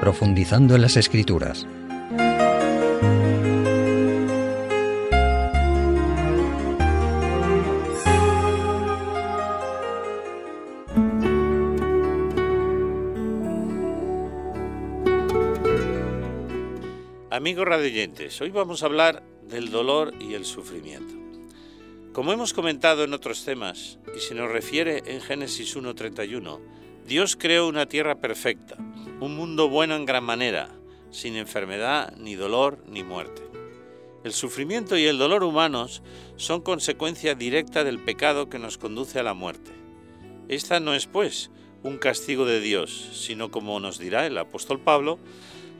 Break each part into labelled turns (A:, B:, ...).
A: profundizando en las escrituras.
B: Amigos radioyentes, hoy vamos a hablar del dolor y el sufrimiento. Como hemos comentado en otros temas, y se nos refiere en Génesis 1.31, Dios creó una tierra perfecta, un mundo bueno en gran manera, sin enfermedad, ni dolor, ni muerte. El sufrimiento y el dolor humanos son consecuencia directa del pecado que nos conduce a la muerte. Esta no es, pues, un castigo de Dios, sino como nos dirá el apóstol Pablo,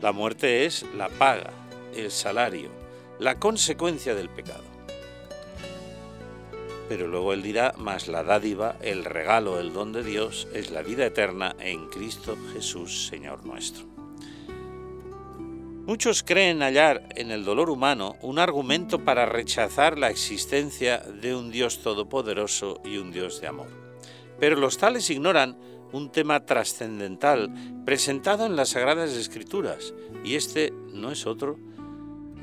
B: la muerte es la paga, el salario, la consecuencia del pecado. Pero luego él dirá, más la dádiva, el regalo, el don de Dios, es la vida eterna en Cristo Jesús, Señor nuestro. Muchos creen hallar en el dolor humano un argumento para rechazar la existencia de un Dios todopoderoso y un Dios de amor. Pero los tales ignoran un tema trascendental presentado en las Sagradas Escrituras, y este no es otro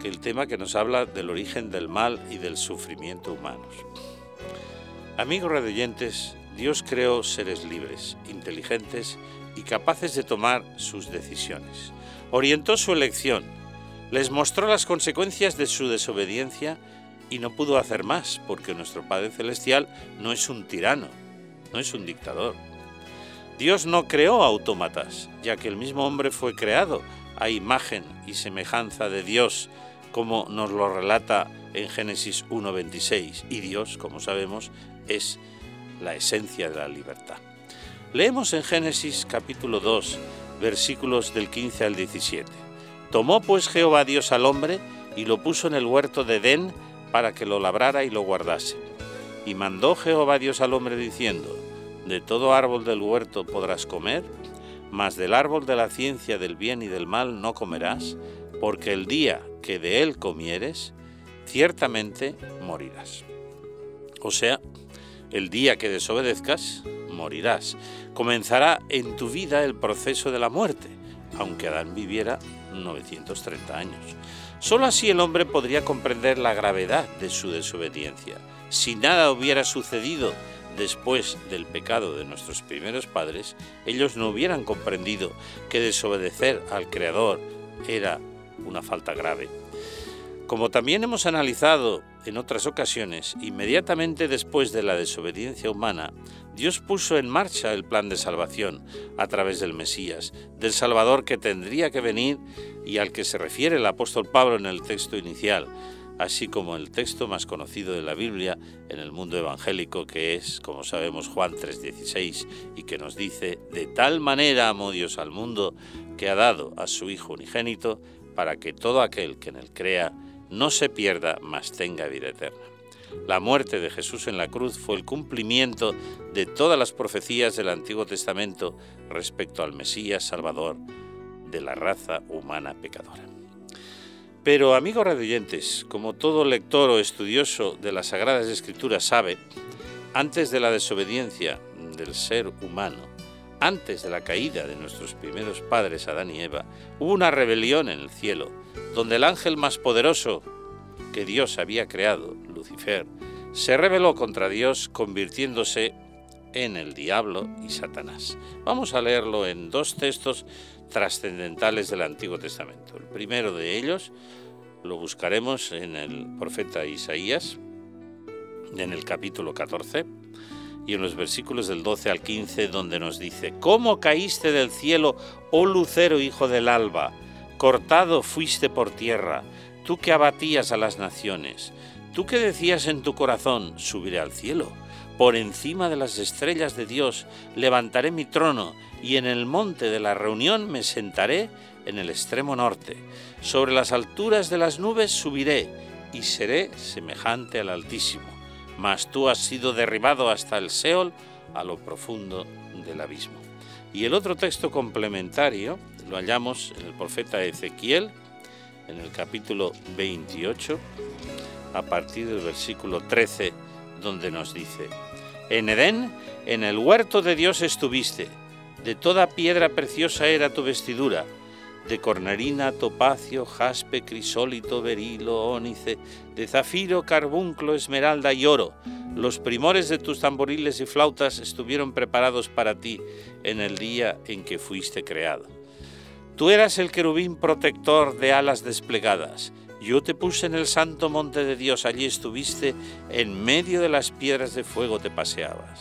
B: que el tema que nos habla del origen del mal y del sufrimiento humanos. Amigos radioyentes, Dios creó seres libres, inteligentes y capaces de tomar sus decisiones. Orientó su elección, les mostró las consecuencias de su desobediencia y no pudo hacer más, porque nuestro Padre Celestial no es un tirano, no es un dictador. Dios no creó autómatas, ya que el mismo hombre fue creado a imagen y semejanza de Dios, como nos lo relata en Génesis 1.26, y Dios, como sabemos, es la esencia de la libertad. Leemos en Génesis capítulo 2, versículos del 15 al 17. Tomó pues Jehová Dios al hombre y lo puso en el huerto de Edén para que lo labrara y lo guardase. Y mandó Jehová Dios al hombre diciendo, De todo árbol del huerto podrás comer, mas del árbol de la ciencia del bien y del mal no comerás, porque el día que de él comieres, ciertamente morirás. O sea, el día que desobedezcas, morirás. Comenzará en tu vida el proceso de la muerte, aunque Adán viviera 930 años. Solo así el hombre podría comprender la gravedad de su desobediencia. Si nada hubiera sucedido después del pecado de nuestros primeros padres, ellos no hubieran comprendido que desobedecer al Creador era una falta grave. Como también hemos analizado en otras ocasiones, inmediatamente después de la desobediencia humana, Dios puso en marcha el plan de salvación a través del Mesías, del Salvador que tendría que venir y al que se refiere el apóstol Pablo en el texto inicial, así como el texto más conocido de la Biblia en el mundo evangélico que es, como sabemos, Juan 3:16 y que nos dice, de tal manera amó Dios al mundo que ha dado a su Hijo unigénito para que todo aquel que en él crea no se pierda, mas tenga vida eterna. La muerte de Jesús en la cruz fue el cumplimiento de todas las profecías del Antiguo Testamento respecto al Mesías Salvador de la raza humana pecadora. Pero, amigos radioyentes, como todo lector o estudioso de las Sagradas Escrituras sabe, antes de la desobediencia del ser humano, antes de la caída de nuestros primeros padres Adán y Eva, hubo una rebelión en el cielo donde el ángel más poderoso que Dios había creado, Lucifer, se rebeló contra Dios convirtiéndose en el diablo y Satanás. Vamos a leerlo en dos textos trascendentales del Antiguo Testamento. El primero de ellos lo buscaremos en el profeta Isaías, en el capítulo 14, y en los versículos del 12 al 15, donde nos dice, ¿Cómo caíste del cielo, oh lucero hijo del alba? Cortado fuiste por tierra, tú que abatías a las naciones, tú que decías en tu corazón, subiré al cielo, por encima de las estrellas de Dios levantaré mi trono, y en el monte de la reunión me sentaré en el extremo norte. Sobre las alturas de las nubes subiré, y seré semejante al Altísimo. Mas tú has sido derribado hasta el Seol, a lo profundo del abismo. Y el otro texto complementario lo hallamos en el profeta Ezequiel, en el capítulo 28, a partir del versículo 13, donde nos dice, En Edén, en el huerto de Dios estuviste, de toda piedra preciosa era tu vestidura, de cornerina, topacio, jaspe, crisólito, berilo, ónice, de zafiro, carbunclo, esmeralda y oro. Los primores de tus tamboriles y flautas estuvieron preparados para ti en el día en que fuiste creado. Tú eras el querubín protector de alas desplegadas. Yo te puse en el santo monte de Dios, allí estuviste, en medio de las piedras de fuego te paseabas.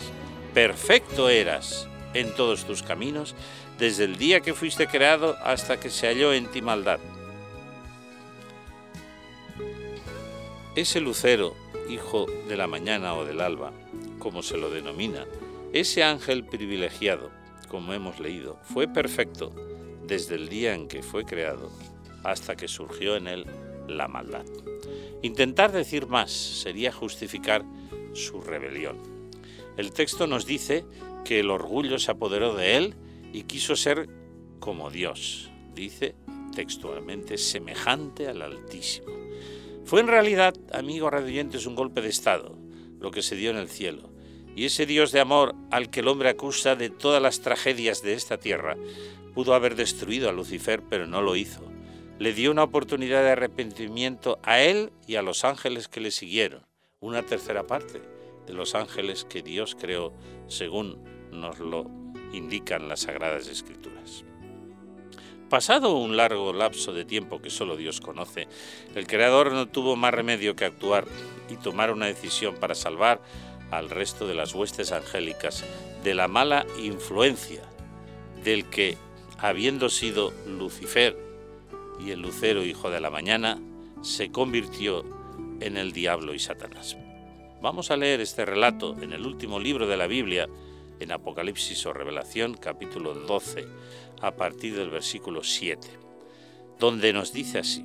B: Perfecto eras en todos tus caminos, desde el día que fuiste creado hasta que se halló en ti maldad. Ese lucero, hijo de la mañana o del alba, como se lo denomina, ese ángel privilegiado, como hemos leído, fue perfecto desde el día en que fue creado hasta que surgió en él la maldad. Intentar decir más sería justificar su rebelión. El texto nos dice que el orgullo se apoderó de él y quiso ser como Dios, dice textualmente, semejante al Altísimo. Fue en realidad, amigo radioyentes, un golpe de Estado, lo que se dio en el cielo. Y ese Dios de amor al que el hombre acusa de todas las tragedias de esta tierra, pudo haber destruido a Lucifer, pero no lo hizo. Le dio una oportunidad de arrepentimiento a él y a los ángeles que le siguieron, una tercera parte de los ángeles que Dios creó según nos lo indican las Sagradas Escrituras. Pasado un largo lapso de tiempo que solo Dios conoce, el Creador no tuvo más remedio que actuar y tomar una decisión para salvar al resto de las huestes angélicas de la mala influencia del que, habiendo sido Lucifer y el lucero hijo de la mañana, se convirtió en el diablo y Satanás. Vamos a leer este relato en el último libro de la Biblia, en Apocalipsis o Revelación capítulo 12 a partir del versículo 7, donde nos dice así.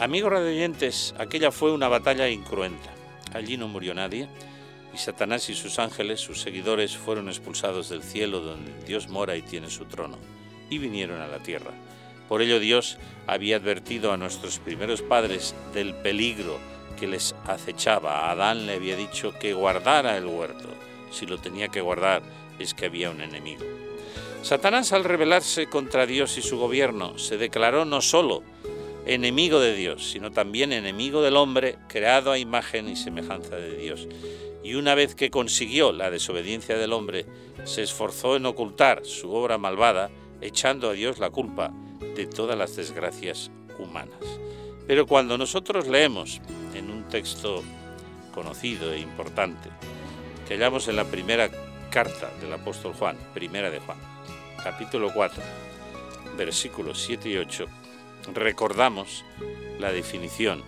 B: Amigos radioyentes, aquella fue una batalla incruenta. Allí no murió nadie y Satanás y sus ángeles, sus seguidores, fueron expulsados del cielo donde Dios mora y tiene su trono, y vinieron a la tierra. Por ello Dios había advertido a nuestros primeros padres del peligro que les acechaba. Adán le había dicho que guardara el huerto, si lo tenía que guardar, es que había un enemigo. Satanás al rebelarse contra Dios y su gobierno se declaró no solo enemigo de Dios, sino también enemigo del hombre creado a imagen y semejanza de Dios. Y una vez que consiguió la desobediencia del hombre, se esforzó en ocultar su obra malvada, echando a Dios la culpa de todas las desgracias humanas. Pero cuando nosotros leemos en un texto conocido e importante, que hallamos en la primera carta del apóstol Juan, primera de Juan, capítulo 4, versículos 7 y 8, recordamos la definición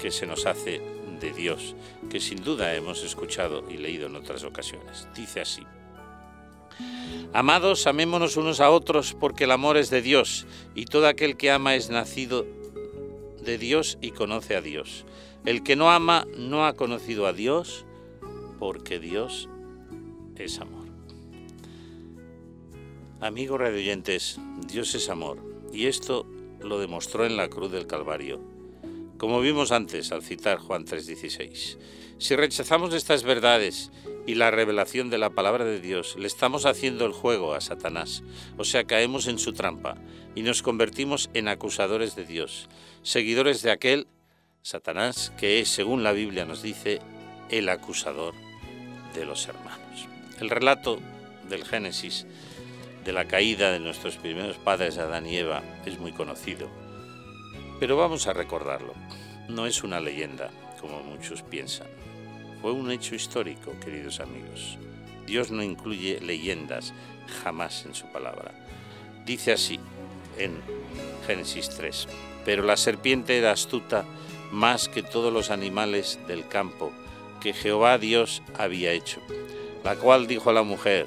B: que se nos hace de Dios, que sin duda hemos escuchado y leído en otras ocasiones. Dice así, Amados, amémonos unos a otros porque el amor es de Dios y todo aquel que ama es nacido de Dios y conoce a Dios. El que no ama no ha conocido a Dios porque Dios es amor. Amigos radioyentes, Dios es amor y esto lo demostró en la cruz del Calvario. Como vimos antes al citar Juan 3:16, si rechazamos estas verdades y la revelación de la palabra de Dios, le estamos haciendo el juego a Satanás, o sea, caemos en su trampa y nos convertimos en acusadores de Dios, seguidores de aquel Satanás que es, según la Biblia nos dice, el acusador de los hermanos. El relato del Génesis de la caída de nuestros primeros padres Adán y Eva es muy conocido, pero vamos a recordarlo. No es una leyenda, como muchos piensan. Fue un hecho histórico, queridos amigos. Dios no incluye leyendas jamás en su palabra. Dice así en Génesis 3, pero la serpiente era astuta más que todos los animales del campo que Jehová Dios había hecho la cual dijo a la mujer,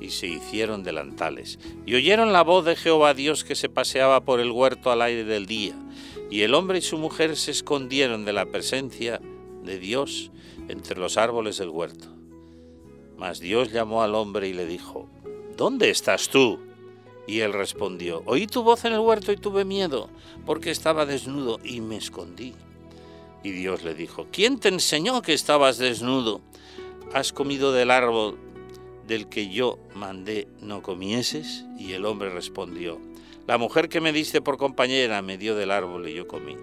B: y se hicieron delantales. Y oyeron la voz de Jehová Dios que se paseaba por el huerto al aire del día. Y el hombre y su mujer se escondieron de la presencia de Dios entre los árboles del huerto. Mas Dios llamó al hombre y le dijo, ¿Dónde estás tú? Y él respondió, Oí tu voz en el huerto y tuve miedo, porque estaba desnudo y me escondí. Y Dios le dijo, ¿quién te enseñó que estabas desnudo? ¿Has comido del árbol del que yo mandé no comieses? Y el hombre respondió, la mujer que me diste por compañera me dio del árbol y yo comí.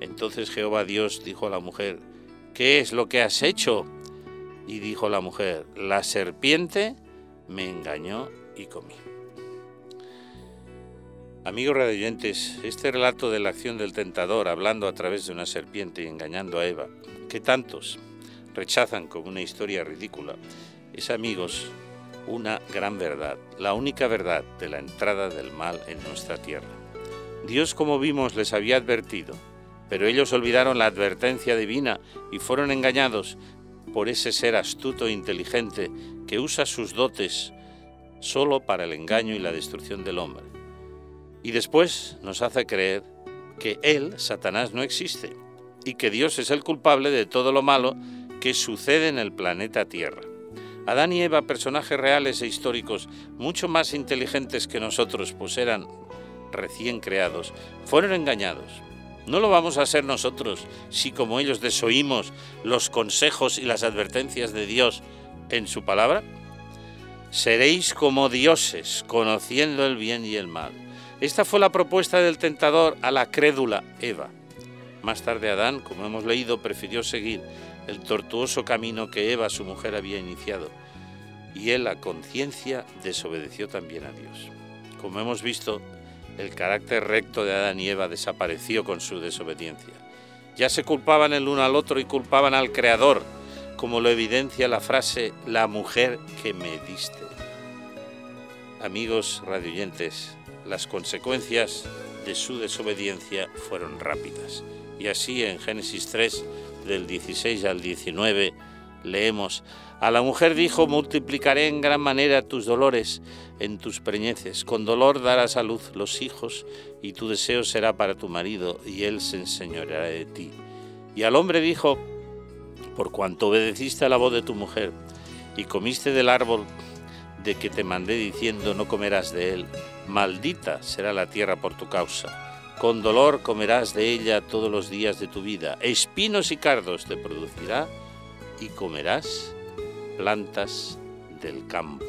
B: Entonces Jehová Dios dijo a la mujer, ¿qué es lo que has hecho? Y dijo la mujer, la serpiente me engañó y comí. Amigos radioyentes, este relato de la acción del tentador hablando a través de una serpiente y engañando a Eva, que tantos rechazan como una historia ridícula, es, amigos, una gran verdad, la única verdad de la entrada del mal en nuestra tierra. Dios, como vimos, les había advertido, pero ellos olvidaron la advertencia divina y fueron engañados por ese ser astuto e inteligente que usa sus dotes solo para el engaño y la destrucción del hombre. Y después nos hace creer que Él, Satanás, no existe y que Dios es el culpable de todo lo malo que sucede en el planeta Tierra. Adán y Eva, personajes reales e históricos, mucho más inteligentes que nosotros, pues eran recién creados, fueron engañados. ¿No lo vamos a hacer nosotros si como ellos desoímos los consejos y las advertencias de Dios en su palabra? Seréis como dioses, conociendo el bien y el mal. Esta fue la propuesta del tentador a la crédula Eva. Más tarde Adán, como hemos leído, prefirió seguir el tortuoso camino que Eva, su mujer, había iniciado, y él, a conciencia, desobedeció también a Dios. Como hemos visto, el carácter recto de Adán y Eva desapareció con su desobediencia. Ya se culpaban el uno al otro y culpaban al Creador, como lo evidencia la frase la mujer que me diste. Amigos radioyentes, las consecuencias de su desobediencia fueron rápidas. Y así en Génesis 3 del 16 al 19 leemos, a la mujer dijo, multiplicaré en gran manera tus dolores en tus preñeces, con dolor darás a luz los hijos, y tu deseo será para tu marido, y él se enseñoreará de ti. Y al hombre dijo, por cuanto obedeciste a la voz de tu mujer, y comiste del árbol de que te mandé diciendo, no comerás de él, maldita será la tierra por tu causa con dolor comerás de ella todos los días de tu vida. Espinos y cardos te producirá y comerás plantas del campo.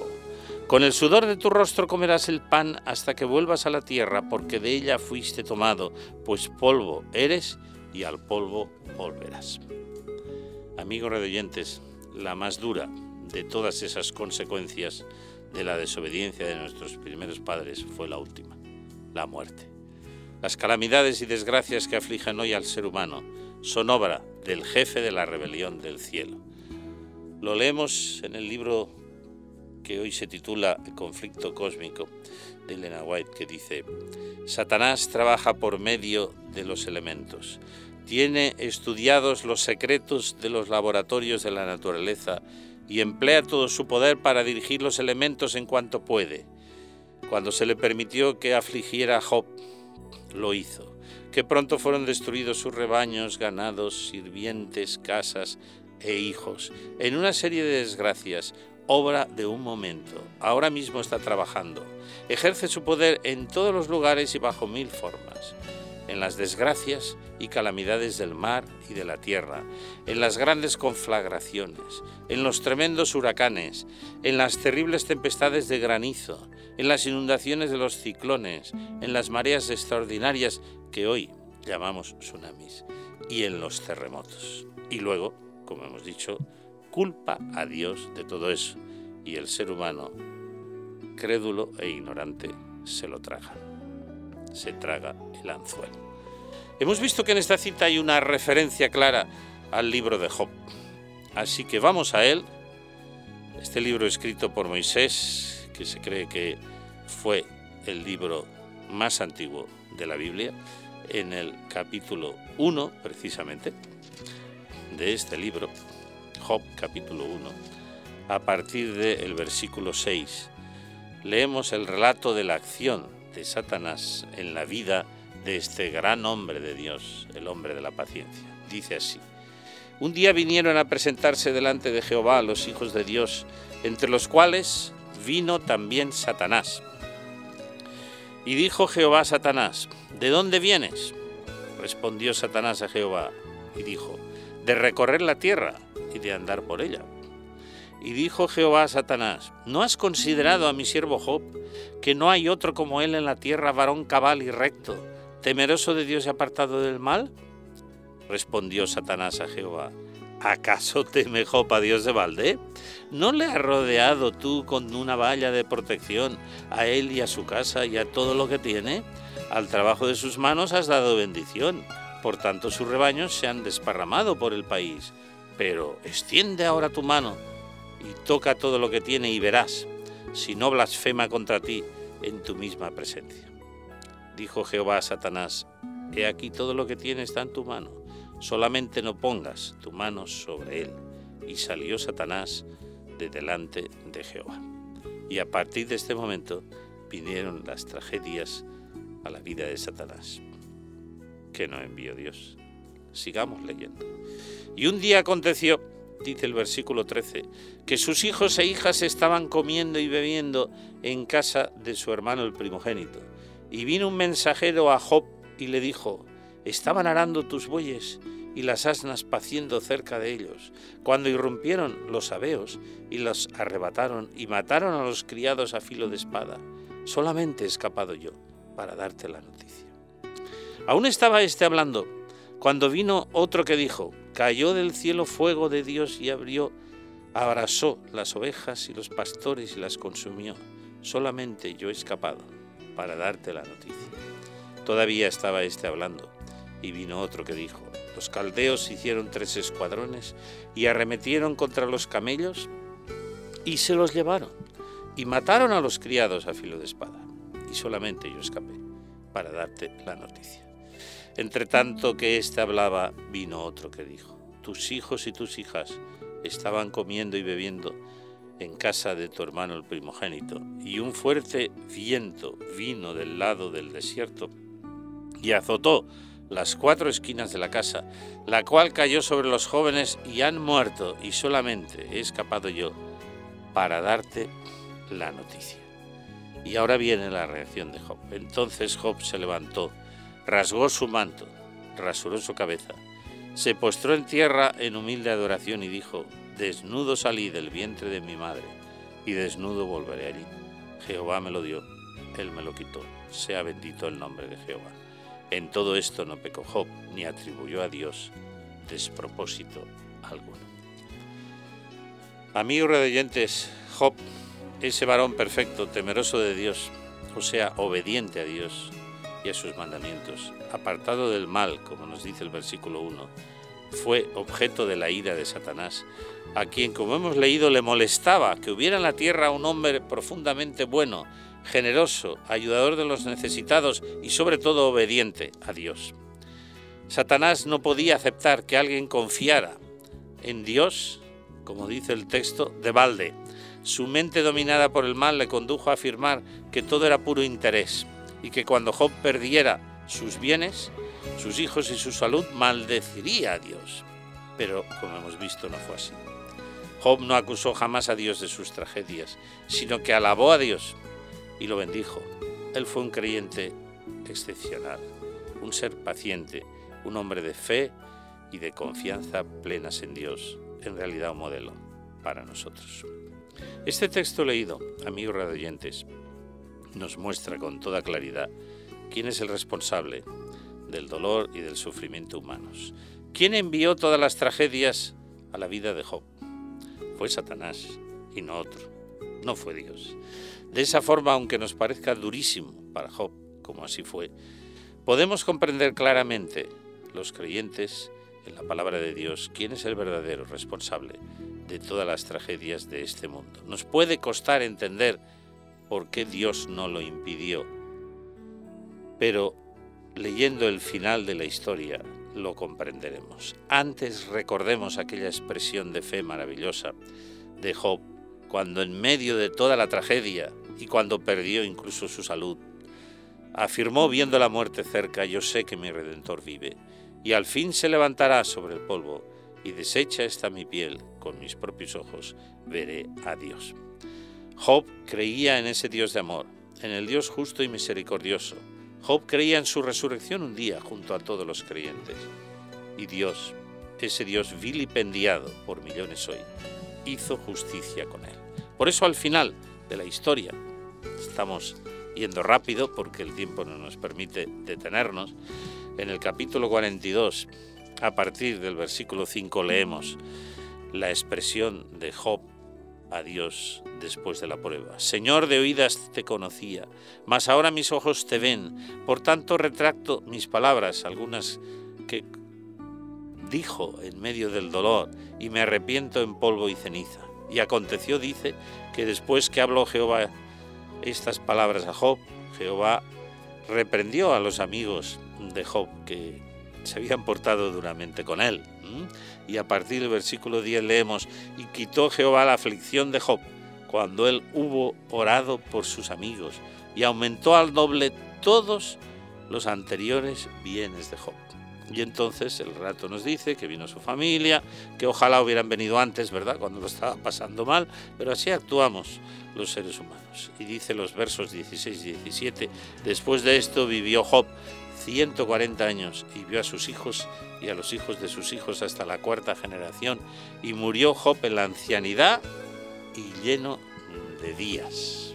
B: Con el sudor de tu rostro comerás el pan hasta que vuelvas a la tierra, porque de ella fuiste tomado, pues polvo eres y al polvo volverás. Amigos redoyentes, la más dura de todas esas consecuencias de la desobediencia de nuestros primeros padres fue la última, la muerte. Las calamidades y desgracias que afligen hoy al ser humano son obra del jefe de la rebelión del cielo. Lo leemos en el libro que hoy se titula El conflicto cósmico de Elena White, que dice, Satanás trabaja por medio de los elementos. Tiene estudiados los secretos de los laboratorios de la naturaleza y emplea todo su poder para dirigir los elementos en cuanto puede. Cuando se le permitió que afligiera a Job, lo hizo, que pronto fueron destruidos sus rebaños, ganados, sirvientes, casas e hijos. En una serie de desgracias, obra de un momento. Ahora mismo está trabajando. Ejerce su poder en todos los lugares y bajo mil formas. En las desgracias y calamidades del mar y de la tierra, en las grandes conflagraciones, en los tremendos huracanes, en las terribles tempestades de granizo, en las inundaciones de los ciclones, en las mareas extraordinarias que hoy llamamos tsunamis, y en los terremotos. Y luego, como hemos dicho, culpa a Dios de todo eso, y el ser humano, crédulo e ignorante, se lo traga. Se traga el anzuelo. Hemos visto que en esta cita hay una referencia clara al libro de Job. Así que vamos a él. Este libro escrito por Moisés, que se cree que fue el libro más antiguo de la Biblia, en el capítulo 1, precisamente, de este libro, Job capítulo 1, a partir del versículo 6, leemos el relato de la acción de Satanás en la vida de este gran hombre de Dios, el hombre de la paciencia. Dice así, un día vinieron a presentarse delante de Jehová los hijos de Dios, entre los cuales vino también Satanás. Y dijo Jehová a Satanás, ¿de dónde vienes? Respondió Satanás a Jehová y dijo, de recorrer la tierra y de andar por ella. Y dijo Jehová a Satanás, ¿no has considerado a mi siervo Job, que no hay otro como él en la tierra, varón cabal y recto, temeroso de Dios y apartado del mal? Respondió Satanás a Jehová, ¿acaso teme Job a Dios de balde? ¿No le has rodeado tú con una valla de protección a él y a su casa y a todo lo que tiene? Al trabajo de sus manos has dado bendición, por tanto sus rebaños se han desparramado por el país. Pero extiende ahora tu mano y toca todo lo que tiene y verás, si no blasfema contra ti en tu misma presencia. Dijo Jehová a Satanás, He aquí todo lo que tiene está en tu mano, solamente no pongas tu mano sobre él. Y salió Satanás de delante de Jehová. Y a partir de este momento vinieron las tragedias a la vida de Satanás, que no envió Dios. Sigamos leyendo. Y un día aconteció, dice el versículo 13, que sus hijos e hijas estaban comiendo y bebiendo en casa de su hermano el primogénito. Y vino un mensajero a Job y le dijo, estaban arando tus bueyes y las asnas paciendo cerca de ellos, cuando irrumpieron los sabeos y los arrebataron y mataron a los criados a filo de espada. Solamente he escapado yo para darte la noticia. Aún estaba éste hablando, cuando vino otro que dijo, cayó del cielo fuego de Dios y abrió, abrasó las ovejas y los pastores y las consumió. Solamente yo he escapado para darte la noticia. Todavía estaba éste hablando, y vino otro que dijo, los caldeos hicieron tres escuadrones y arremetieron contra los camellos y se los llevaron, y mataron a los criados a filo de espada, y solamente yo escapé para darte la noticia. Entre tanto que éste hablaba, vino otro que dijo, tus hijos y tus hijas estaban comiendo y bebiendo en casa de tu hermano el primogénito, y un fuerte viento vino del lado del desierto y azotó las cuatro esquinas de la casa, la cual cayó sobre los jóvenes y han muerto, y solamente he escapado yo para darte la noticia. Y ahora viene la reacción de Job. Entonces Job se levantó, rasgó su manto, rasuró su cabeza, se postró en tierra en humilde adoración y dijo, desnudo salí del vientre de mi madre, y desnudo volveré allí. Jehová me lo dio, él me lo quitó, sea bendito el nombre de Jehová. En todo esto no pecó Job, ni atribuyó a Dios despropósito alguno. Amigos redeyentes, Job, ese varón perfecto, temeroso de Dios, o sea, obediente a Dios y a sus mandamientos, apartado del mal, como nos dice el versículo 1, fue objeto de la ira de Satanás, a quien, como hemos leído, le molestaba que hubiera en la tierra un hombre profundamente bueno, generoso, ayudador de los necesitados y sobre todo obediente a Dios. Satanás no podía aceptar que alguien confiara en Dios, como dice el texto, de balde. Su mente dominada por el mal le condujo a afirmar que todo era puro interés y que cuando Job perdiera sus bienes, sus hijos y su salud, maldeciría a Dios. Pero, como hemos visto, no fue así. Job no acusó jamás a Dios de sus tragedias, sino que alabó a Dios y lo bendijo. Él fue un creyente excepcional, un ser paciente, un hombre de fe y de confianza plenas en Dios, en realidad un modelo para nosotros. Este texto leído, amigos radioyentes, nos muestra con toda claridad quién es el responsable del dolor y del sufrimiento humanos. ¿Quién envió todas las tragedias a la vida de Job? Fue Satanás y no otro, no fue Dios. De esa forma, aunque nos parezca durísimo para Job, como así fue, podemos comprender claramente los creyentes en la palabra de Dios quién es el verdadero responsable de todas las tragedias de este mundo. Nos puede costar entender por qué Dios no lo impidió, pero leyendo el final de la historia lo comprenderemos. Antes recordemos aquella expresión de fe maravillosa de Job, cuando en medio de toda la tragedia y cuando perdió incluso su salud, afirmó viendo la muerte cerca, yo sé que mi Redentor vive, y al fin se levantará sobre el polvo, y deshecha está mi piel, con mis propios ojos veré a Dios. Job creía en ese Dios de amor, en el Dios justo y misericordioso. Job creía en su resurrección un día junto a todos los creyentes. Y Dios, ese Dios vilipendiado por millones hoy, hizo justicia con él. Por eso al final de la historia, estamos yendo rápido porque el tiempo no nos permite detenernos, en el capítulo 42, a partir del versículo 5 leemos la expresión de Job a Dios después de la prueba. Señor, de oídas te conocía, mas ahora mis ojos te ven, por tanto retracto mis palabras, algunas que dijo en medio del dolor, y me arrepiento en polvo y ceniza. Y aconteció, dice, que después que habló Jehová estas palabras a Job, Jehová reprendió a los amigos de Job que se habían portado duramente con él. Y a partir del versículo 10 leemos, y quitó Jehová la aflicción de Job cuando él hubo orado por sus amigos, y aumentó al doble todos los anteriores bienes de Job. Y entonces el rato nos dice que vino su familia, que ojalá hubieran venido antes, ¿verdad? Cuando lo estaba pasando mal, pero así actuamos los seres humanos. Y dice los versos 16 y 17, después de esto vivió Job 140 años y vio a sus hijos y a los hijos de sus hijos hasta la cuarta generación, y murió Job en la ancianidad y lleno de días.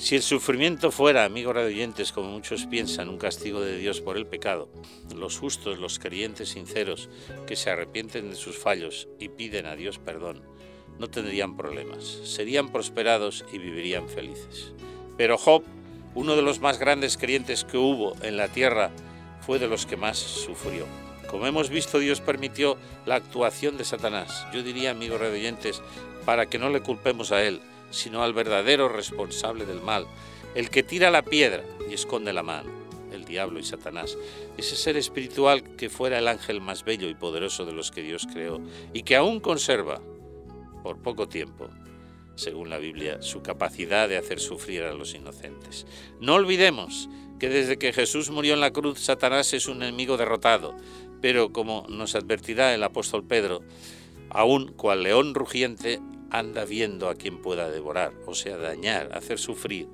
B: Si el sufrimiento fuera, amigos radioyentes, como muchos piensan, un castigo de Dios por el pecado, los justos, los creyentes sinceros, que se arrepienten de sus fallos y piden a Dios perdón, no tendrían problemas, serían prosperados y vivirían felices. Pero Job, uno de los más grandes creyentes que hubo en la tierra, fue de los que más sufrió. Como hemos visto, Dios permitió la actuación de Satanás. Yo diría, amigos radioyentes, para que no le culpemos a él, sino al verdadero responsable del mal, el que tira la piedra y esconde la mano, el diablo y Satanás, ese ser espiritual que fuera el ángel más bello y poderoso de los que Dios creó y que aún conserva, por poco tiempo, según la Biblia, su capacidad de hacer sufrir a los inocentes. No olvidemos que desde que Jesús murió en la cruz, Satanás es un enemigo derrotado, pero como nos advertirá el apóstol Pedro, aún cual león rugiente anda viendo a quien pueda devorar, o sea, dañar, hacer sufrir,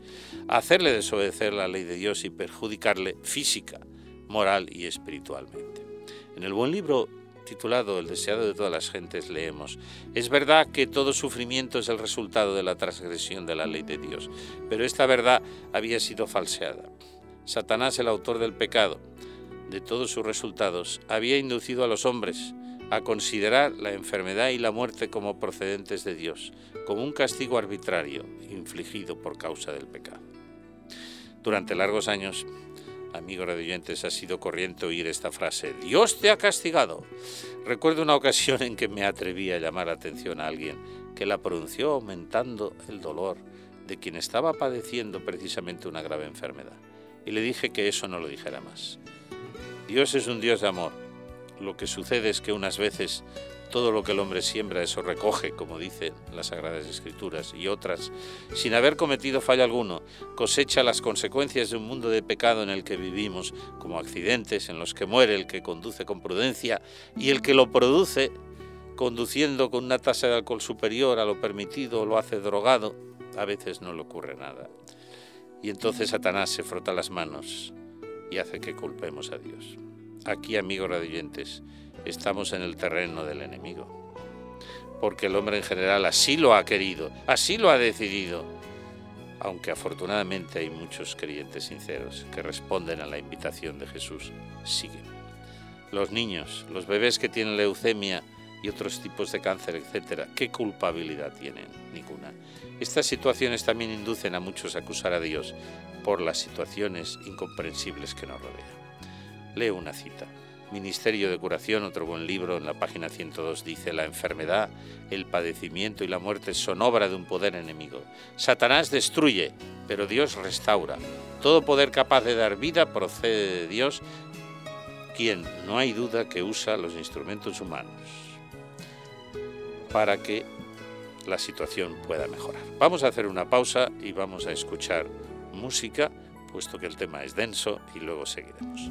B: hacerle desobedecer la ley de Dios y perjudicarle física, moral y espiritualmente. En el buen libro titulado El deseado de todas las gentes leemos, es verdad que todo sufrimiento es el resultado de la transgresión de la ley de Dios, pero esta verdad había sido falseada. Satanás, el autor del pecado, de todos sus resultados, había inducido a los hombres, a considerar la enfermedad y la muerte como procedentes de Dios, como un castigo arbitrario infligido por causa del pecado. Durante largos años, amigos radioyentes, ha sido corriente oír esta frase, Dios te ha castigado. Recuerdo una ocasión en que me atreví a llamar la atención a alguien que la pronunció aumentando el dolor de quien estaba padeciendo precisamente una grave enfermedad. Y le dije que eso no lo dijera más. Dios es un Dios de amor lo que sucede es que unas veces todo lo que el hombre siembra, eso recoge, como dicen las Sagradas Escrituras, y otras, sin haber cometido fallo alguno, cosecha las consecuencias de un mundo de pecado en el que vivimos, como accidentes en los que muere el que conduce con prudencia y el que lo produce conduciendo con una tasa de alcohol superior a lo permitido lo hace drogado, a veces no le ocurre nada. Y entonces Satanás se frota las manos y hace que culpemos a Dios. Aquí, amigos radioyentes, estamos en el terreno del enemigo. Porque el hombre en general así lo ha querido, así lo ha decidido. Aunque afortunadamente hay muchos creyentes sinceros que responden a la invitación de Jesús, siguen. Los niños, los bebés que tienen leucemia y otros tipos de cáncer, etcétera, ¿qué culpabilidad tienen? Ninguna. Estas situaciones también inducen a muchos a acusar a Dios por las situaciones incomprensibles que nos rodean. Leo una cita. Ministerio de Curación, otro buen libro, en la página 102 dice, la enfermedad, el padecimiento y la muerte son obra de un poder enemigo. Satanás destruye, pero Dios restaura. Todo poder capaz de dar vida procede de Dios, quien no hay duda que usa los instrumentos humanos para que la situación pueda mejorar. Vamos a hacer una pausa y vamos a escuchar música, puesto que el tema es denso, y luego seguiremos.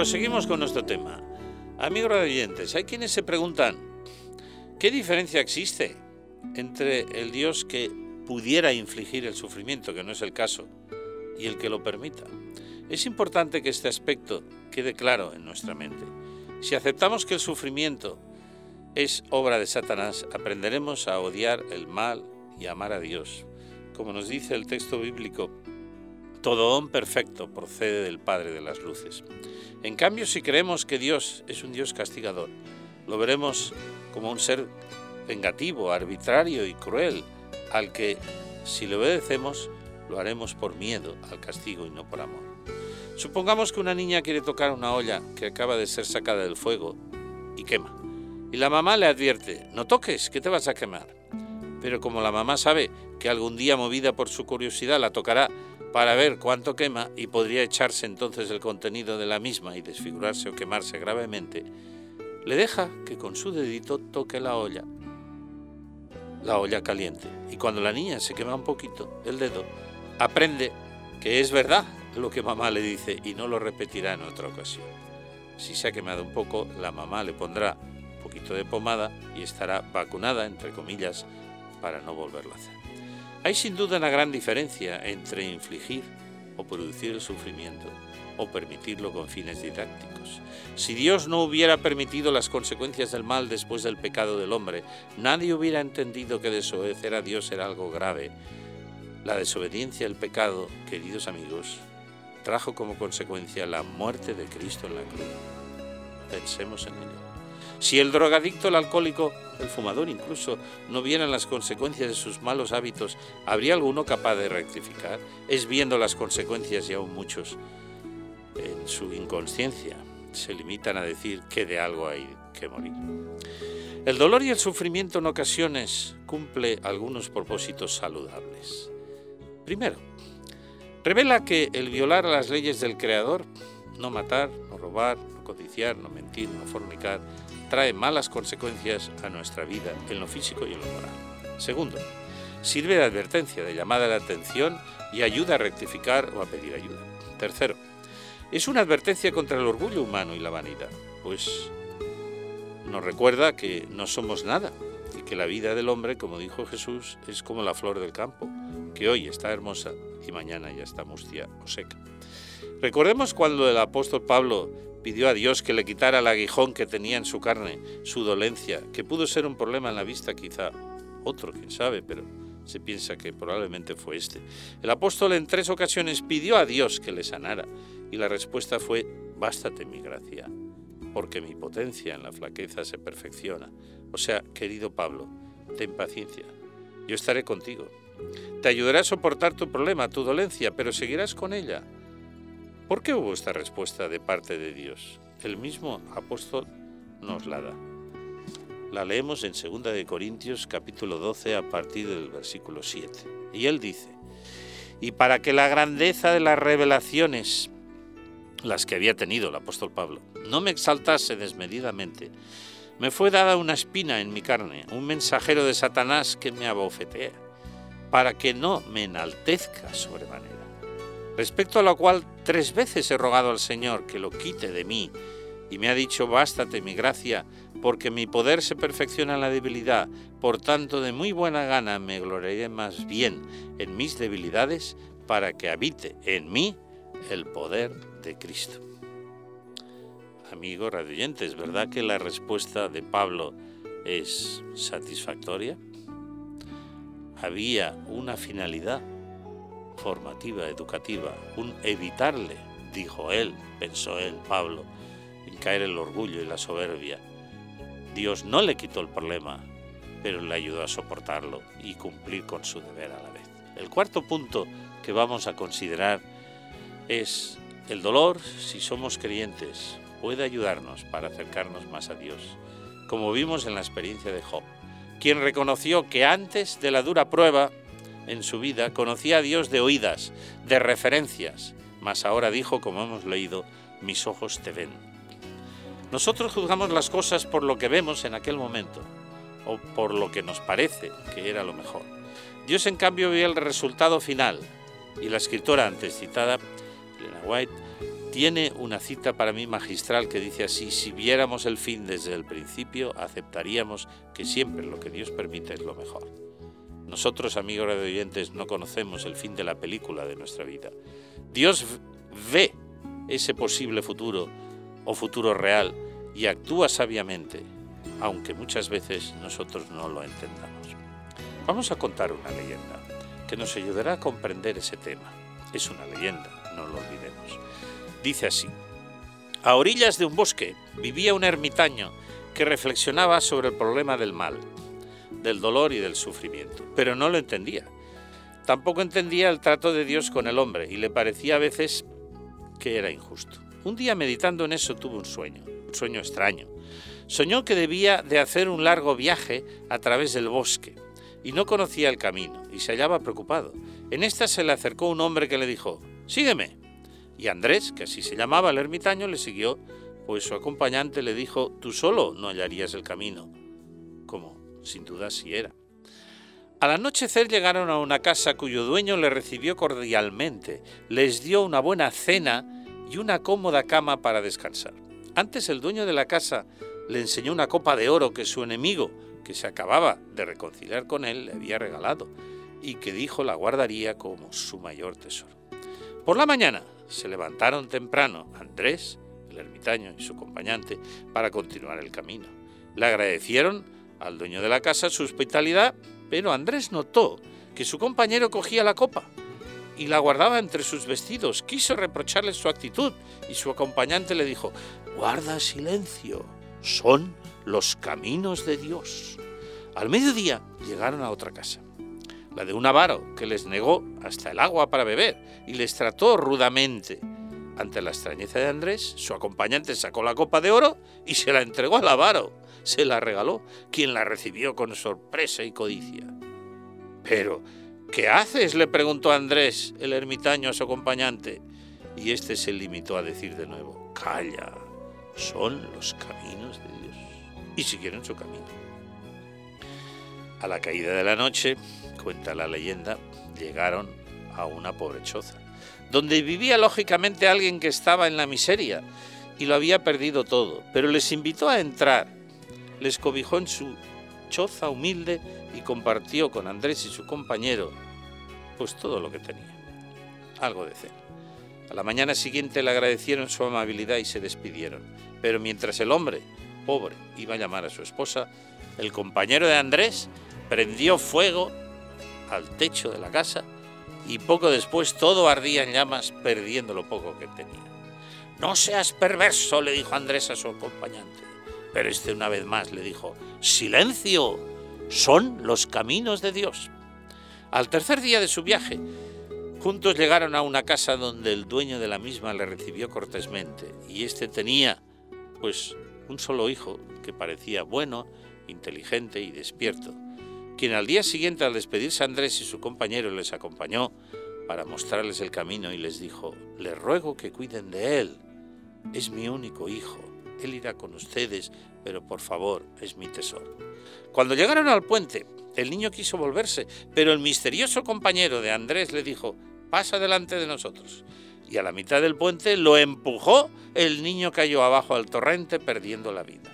B: Proseguimos con nuestro tema. Amigos oyentes, hay quienes se preguntan, ¿qué diferencia existe entre el Dios que pudiera infligir el sufrimiento, que no es el caso, y el que lo permita? Es importante que este aspecto quede claro en nuestra mente. Si aceptamos que el sufrimiento es obra de Satanás, aprenderemos a odiar el mal y amar a Dios. Como nos dice el texto bíblico, todo don perfecto procede del Padre de las Luces. En cambio, si creemos que Dios es un Dios castigador, lo veremos como un ser vengativo, arbitrario y cruel, al que, si le obedecemos, lo haremos por miedo al castigo y no por amor. Supongamos que una niña quiere tocar una olla que acaba de ser sacada del fuego y quema. Y la mamá le advierte, no toques, que te vas a quemar. Pero como la mamá sabe que algún día movida por su curiosidad la tocará para ver cuánto quema y podría echarse entonces el contenido de la misma y desfigurarse o quemarse gravemente, le deja que con su dedito toque la olla, la olla caliente. Y cuando la niña se quema un poquito el dedo, aprende que es verdad lo que mamá le dice y no lo repetirá en otra ocasión. Si se ha quemado un poco, la mamá le pondrá un poquito de pomada y estará vacunada, entre comillas, para no volverlo a hacer. Hay sin duda una gran diferencia entre infligir o producir el sufrimiento o permitirlo con fines didácticos. Si Dios no hubiera permitido las consecuencias del mal después del pecado del hombre, nadie hubiera entendido que desobedecer a Dios era algo grave. La desobediencia al pecado, queridos amigos, trajo como consecuencia la muerte de Cristo en la cruz. Pensemos en ello. Si el drogadicto, el alcohólico, el fumador incluso, no vieran las consecuencias de sus malos hábitos, ¿habría alguno capaz de rectificar? Es viendo las consecuencias y aún muchos en su inconsciencia se limitan a decir que de algo hay que morir. El dolor y el sufrimiento en ocasiones cumple algunos propósitos saludables. Primero, revela que el violar las leyes del Creador, no matar, no robar, no codiciar, no mentir, no fornicar, trae malas consecuencias a nuestra vida en lo físico y en lo moral. Segundo, sirve de advertencia, de llamada de atención y ayuda a rectificar o a pedir ayuda. Tercero, es una advertencia contra el orgullo humano y la vanidad, pues nos recuerda que no somos nada y que la vida del hombre, como dijo Jesús, es como la flor del campo, que hoy está hermosa y mañana ya está mustia o seca. Recordemos cuando el apóstol Pablo pidió a Dios que le quitara el aguijón que tenía en su carne, su dolencia, que pudo ser un problema en la vista quizá, otro, quién sabe, pero se piensa que probablemente fue este. El apóstol en tres ocasiones pidió a Dios que le sanara y la respuesta fue, bástate mi gracia, porque mi potencia en la flaqueza se perfecciona. O sea, querido Pablo, ten paciencia, yo estaré contigo. Te ayudaré a soportar tu problema, tu dolencia, pero seguirás con ella ¿Por qué hubo esta respuesta de parte de Dios? El mismo apóstol nos la da. La leemos en 2 de Corintios capítulo 12 a partir del versículo 7. Y él dice, y para que la grandeza de las revelaciones, las que había tenido el apóstol Pablo, no me exaltase desmedidamente, me fue dada una espina en mi carne, un mensajero de Satanás que me abofetea, para que no me enaltezca sobremanera respecto a lo cual tres veces he rogado al Señor que lo quite de mí, y me ha dicho, bástate mi gracia, porque mi poder se perfecciona en la debilidad, por tanto de muy buena gana me gloriaré más bien en mis debilidades, para que habite en mí el poder de Cristo. Amigos radioyentes, ¿verdad que la respuesta de Pablo es satisfactoria? Había una finalidad formativa, educativa, un evitarle, dijo él, pensó él, Pablo, en caer el orgullo y la soberbia, Dios no le quitó el problema, pero le ayudó a soportarlo y cumplir con su deber a la vez. El cuarto punto que vamos a considerar es el dolor, si somos creyentes, puede ayudarnos para acercarnos más a Dios, como vimos en la experiencia de Job, quien reconoció que antes de la dura prueba en su vida conocía a Dios de oídas, de referencias, mas ahora dijo, como hemos leído, mis ojos te ven. Nosotros juzgamos las cosas por lo que vemos en aquel momento, o por lo que nos parece que era lo mejor. Dios en cambio ve el resultado final, y la escritora antes citada, Elena White, tiene una cita para mí magistral que dice así, si viéramos el fin desde el principio, aceptaríamos que siempre lo que Dios permite es lo mejor. Nosotros, amigos de oyentes, no conocemos el fin de la película de nuestra vida. Dios ve ese posible futuro o futuro real y actúa sabiamente, aunque muchas veces nosotros no lo entendamos. Vamos a contar una leyenda que nos ayudará a comprender ese tema. Es una leyenda, no lo olvidemos. Dice así, a orillas de un bosque vivía un ermitaño que reflexionaba sobre el problema del mal, del dolor y del sufrimiento, pero no lo entendía. Tampoco entendía el trato de Dios con el hombre y le parecía a veces que era injusto. Un día meditando en eso tuvo un sueño, un sueño extraño. Soñó que debía de hacer un largo viaje a través del bosque y no conocía el camino y se hallaba preocupado. En esta se le acercó un hombre que le dijo, Sígueme. Y Andrés, que así se llamaba el ermitaño, le siguió, pues su acompañante le dijo, tú solo no hallarías el camino. Como, sin duda sí era. Al anochecer llegaron a una casa cuyo dueño le recibió cordialmente, les dio una buena cena y una cómoda cama para descansar. Antes el dueño de la casa le enseñó una copa de oro que su enemigo, que se acababa de reconciliar con él, le había regalado y que dijo la guardaría como su mayor tesoro. Por la mañana se levantaron temprano Andrés, el ermitaño y su acompañante para continuar el camino. Le agradecieron al dueño de la casa su hospitalidad, pero Andrés notó que su compañero cogía la copa y la guardaba entre sus vestidos. Quiso reprocharle su actitud y su acompañante le dijo, guarda silencio, son los caminos de Dios. Al mediodía llegaron a otra casa la de un avaro que les negó hasta el agua para beber y les trató rudamente. Ante la extrañeza de Andrés, su acompañante sacó la copa de oro y se la entregó al avaro. Se la regaló, quien la recibió con sorpresa y codicia. Pero, ¿qué haces? le preguntó Andrés, el ermitaño, a su acompañante. Y éste se limitó a decir de nuevo, calla, son los caminos de Dios. Y siguieron su camino. A la caída de la noche, cuenta la leyenda, llegaron a una pobre choza, donde vivía lógicamente alguien que estaba en la miseria y lo había perdido todo, pero les invitó a entrar, les cobijó en su choza humilde y compartió con Andrés y su compañero pues todo lo que tenía, algo de cena. A la mañana siguiente le agradecieron su amabilidad y se despidieron, pero mientras el hombre, pobre, iba a llamar a su esposa, el compañero de Andrés prendió fuego al techo de la casa y poco después todo ardía en llamas perdiendo lo poco que tenía. No seas perverso, le dijo Andrés a su acompañante. Pero este una vez más le dijo, silencio, son los caminos de Dios. Al tercer día de su viaje, juntos llegaron a una casa donde el dueño de la misma le recibió cortésmente y éste tenía, pues, un solo hijo que parecía bueno, inteligente y despierto quien al día siguiente al despedirse Andrés y su compañero les acompañó para mostrarles el camino y les dijo, les ruego que cuiden de él, es mi único hijo, él irá con ustedes, pero por favor, es mi tesoro. Cuando llegaron al puente, el niño quiso volverse, pero el misterioso compañero de Andrés le dijo, pasa delante de nosotros. Y a la mitad del puente lo empujó, el niño cayó abajo al torrente perdiendo la vida.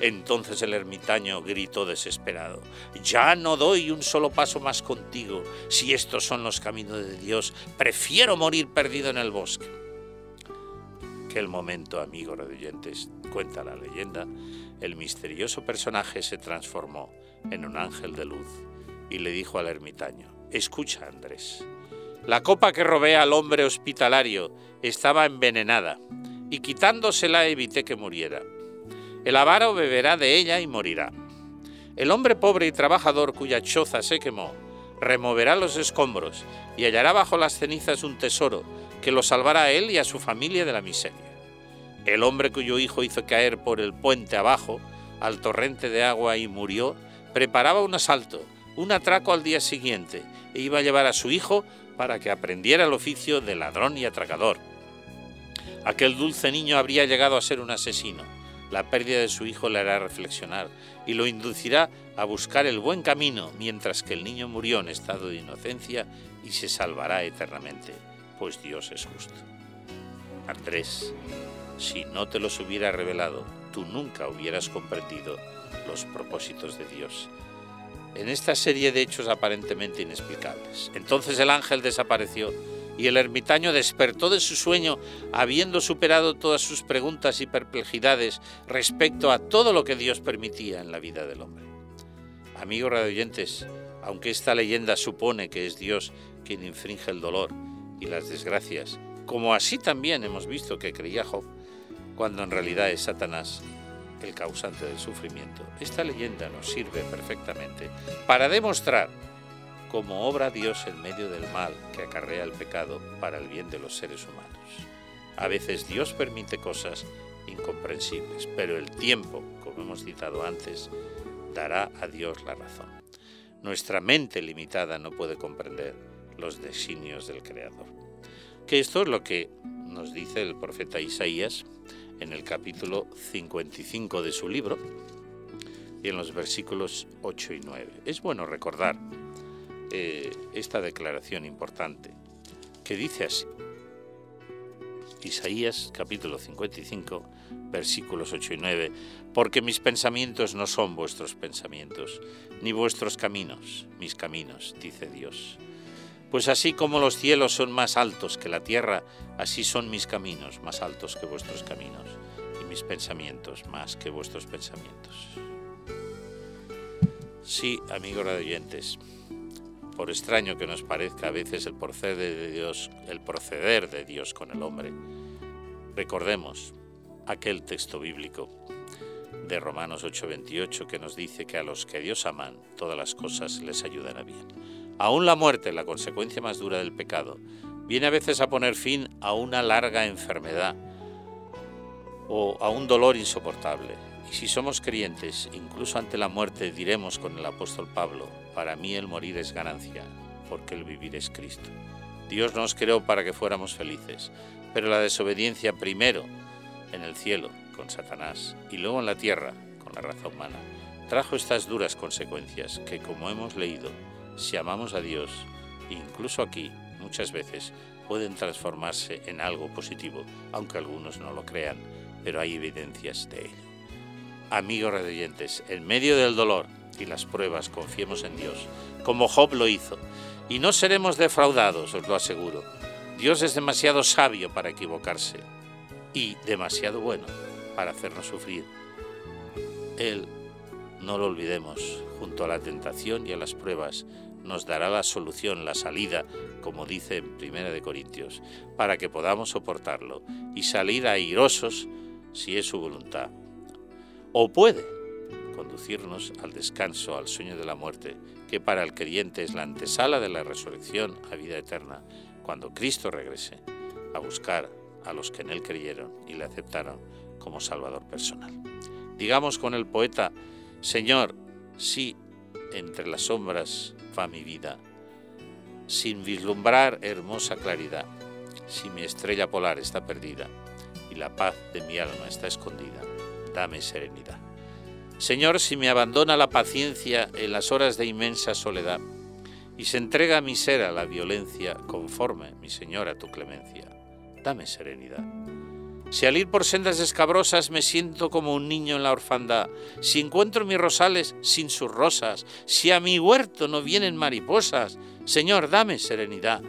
B: Entonces el ermitaño gritó desesperado, Ya no doy un solo paso más contigo, si estos son los caminos de Dios, prefiero morir perdido en el bosque. Que el momento, amigos oyentes, cuenta la leyenda, el misterioso personaje se transformó en un ángel de luz y le dijo al ermitaño, Escucha, Andrés, la copa que robé al hombre hospitalario estaba envenenada y quitándosela evité que muriera El avaro beberá de ella y morirá. El hombre pobre y trabajador cuya choza se quemó, removerá los escombros y hallará bajo las cenizas un tesoro que lo salvará a él y a su familia de la miseria. El hombre cuyo hijo hizo caer por el puente abajo al torrente de agua y murió, preparaba un asalto, un atraco al día siguiente e iba a llevar a su hijo para que aprendiera el oficio de ladrón y atracador. Aquel dulce niño habría llegado a ser un asesino. La pérdida de su hijo le hará reflexionar y lo inducirá a buscar el buen camino, mientras que el niño murió en estado de inocencia y se salvará eternamente, pues Dios es justo. Andrés, si no te los hubiera revelado, tú nunca hubieras comprendido los propósitos de Dios en esta serie de hechos aparentemente inexplicables. Entonces el ángel desapareció y el ermitaño despertó de su sueño habiendo superado todas sus preguntas y perplejidades respecto a todo lo que Dios permitía en la vida del hombre. Amigos radioyentes, aunque esta leyenda supone que es Dios quien infringe el dolor y las desgracias, como así también hemos visto que creía Job, cuando en realidad es Satanás el causante del sufrimiento, esta leyenda nos sirve perfectamente para demostrar cómo obra Dios en medio del mal que acarrea el pecado para el bien de los seres humanos. A veces Dios permite cosas incomprensibles, pero el tiempo, como hemos citado antes, dará a Dios la razón. Nuestra mente limitada no puede comprender los designios del Creador. Que esto es lo que nos dice el profeta Isaías en el capítulo 55 de su libro y en los versículos 8 y 9. Es bueno recordar eh, esta declaración importante que dice así. Isaías capítulo 55 versículos 8 y 9, porque mis pensamientos no son vuestros pensamientos, ni vuestros caminos, mis caminos, dice Dios. Pues así como los cielos son más altos que la tierra, así son mis caminos más altos que vuestros caminos, y mis pensamientos más que vuestros pensamientos. Sí, amigos oyentes, por extraño que nos parezca a veces el proceder de Dios, el proceder de Dios con el hombre, recordemos aquel texto bíblico de Romanos 8:28 que nos dice que a los que Dios aman, todas las cosas les ayudan a bien. Aún la muerte, la consecuencia más dura del pecado, viene a veces a poner fin a una larga enfermedad o a un dolor insoportable. Y si somos creyentes, incluso ante la muerte diremos con el apóstol Pablo, para mí el morir es ganancia, porque el vivir es Cristo. Dios nos creó para que fuéramos felices, pero la desobediencia primero en el cielo con Satanás y luego en la tierra con la raza humana trajo estas duras consecuencias que, como hemos leído, si amamos a Dios, incluso aquí, muchas veces, pueden transformarse en algo positivo, aunque algunos no lo crean, pero hay evidencias de ello. Amigos redeyentes, en medio del dolor y las pruebas confiemos en Dios, como Job lo hizo, y no seremos defraudados, os lo aseguro. Dios es demasiado sabio para equivocarse y demasiado bueno para hacernos sufrir. Él, no lo olvidemos, junto a la tentación y a las pruebas, nos dará la solución, la salida, como dice en Primera de Corintios, para que podamos soportarlo y salir airosos si es su voluntad. O puede conducirnos al descanso, al sueño de la muerte, que para el creyente es la antesala de la resurrección a vida eterna, cuando Cristo regrese a buscar a los que en Él creyeron y le aceptaron como Salvador personal. Digamos con el poeta, Señor, si entre las sombras va mi vida, sin vislumbrar hermosa claridad, si mi estrella polar está perdida y la paz de mi alma está escondida, dame serenidad. Señor, si me abandona la paciencia en las horas de inmensa soledad y se entrega mi ser a la violencia conforme, mi Señor, a tu clemencia, dame serenidad. Si al ir por sendas escabrosas me siento como un niño en la orfandad, si encuentro mis rosales sin sus rosas, si a mi huerto no vienen mariposas, Señor, dame serenidad.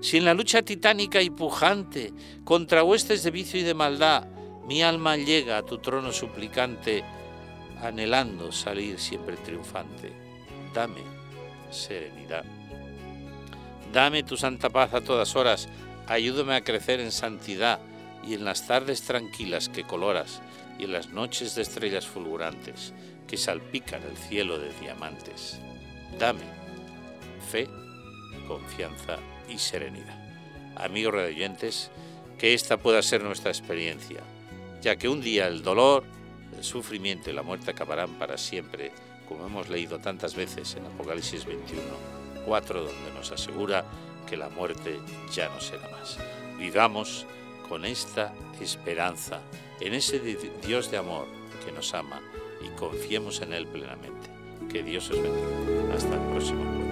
B: Si en la lucha titánica y pujante contra huestes de vicio y de maldad, mi alma llega a tu trono suplicante, anhelando salir siempre triunfante, dame serenidad. Dame tu santa paz a todas horas, ayúdame a crecer en santidad y en las tardes tranquilas que coloras y en las noches de estrellas fulgurantes que salpican el cielo de diamantes, dame fe, confianza y serenidad. Amigos redoyentes, que esta pueda ser nuestra experiencia, ya que un día el dolor, el sufrimiento y la muerte acabarán para siempre, como hemos leído tantas veces en Apocalipsis 21, 4, donde nos asegura que la muerte ya no será más. Vivamos con esta esperanza en ese Dios de amor que nos ama y confiemos en Él plenamente. Que Dios os bendiga. Hasta el próximo.